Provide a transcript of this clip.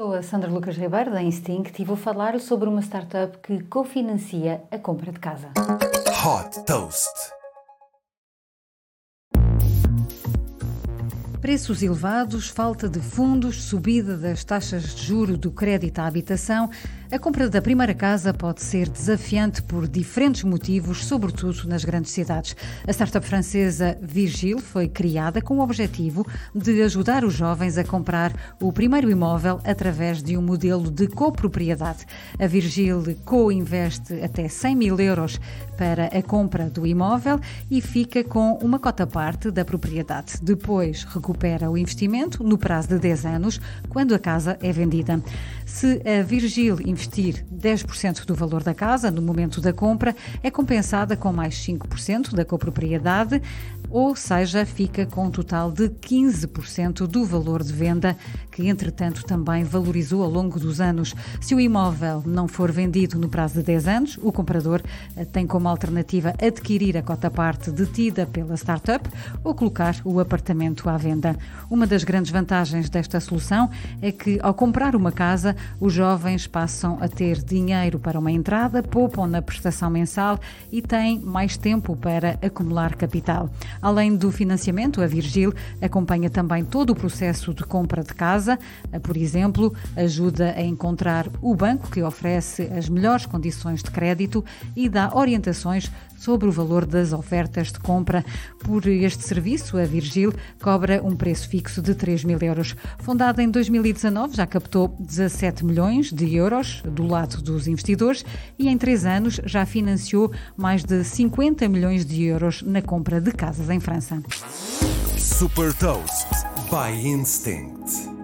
Sou a Sandra Lucas Ribeiro da Instinct e vou falar sobre uma startup que cofinancia a compra de casa. Hot Toast. Preços elevados, falta de fundos, subida das taxas de juro do crédito à habitação. A compra da primeira casa pode ser desafiante por diferentes motivos, sobretudo nas grandes cidades. A startup francesa Virgil foi criada com o objetivo de ajudar os jovens a comprar o primeiro imóvel através de um modelo de copropriedade. A Virgil co-investe até 100 mil euros para a compra do imóvel e fica com uma cota parte da propriedade. Depois, recupera o investimento no prazo de 10 anos, quando a casa é vendida. Se a Virgil investir 10% do valor da casa no momento da compra, é compensada com mais 5% da copropriedade, ou seja, fica com um total de 15% do valor de venda, que entretanto também valorizou ao longo dos anos. Se o imóvel não for vendido no prazo de 10 anos, o comprador eh, tem como alternativa adquirir a cota-parte detida pela startup ou colocar o apartamento à venda. Uma das grandes vantagens desta solução é que, ao comprar uma casa, os jovens passam a ter dinheiro para uma entrada, poupam na prestação mensal e têm mais tempo para acumular capital. Além do financiamento, a Virgil acompanha também todo o processo de compra de casa, por exemplo, ajuda a encontrar o banco que oferece as melhores condições de crédito e dá orientações sobre o valor das ofertas de compra. Por este serviço, a Virgil cobra um preço fixo de 3 mil euros. Fundada em 2019, já captou 17 milhões de euros do lado dos investidores e em três anos já financiou mais de 50 milhões de euros na compra de casas em França. Super Toast by Instinct.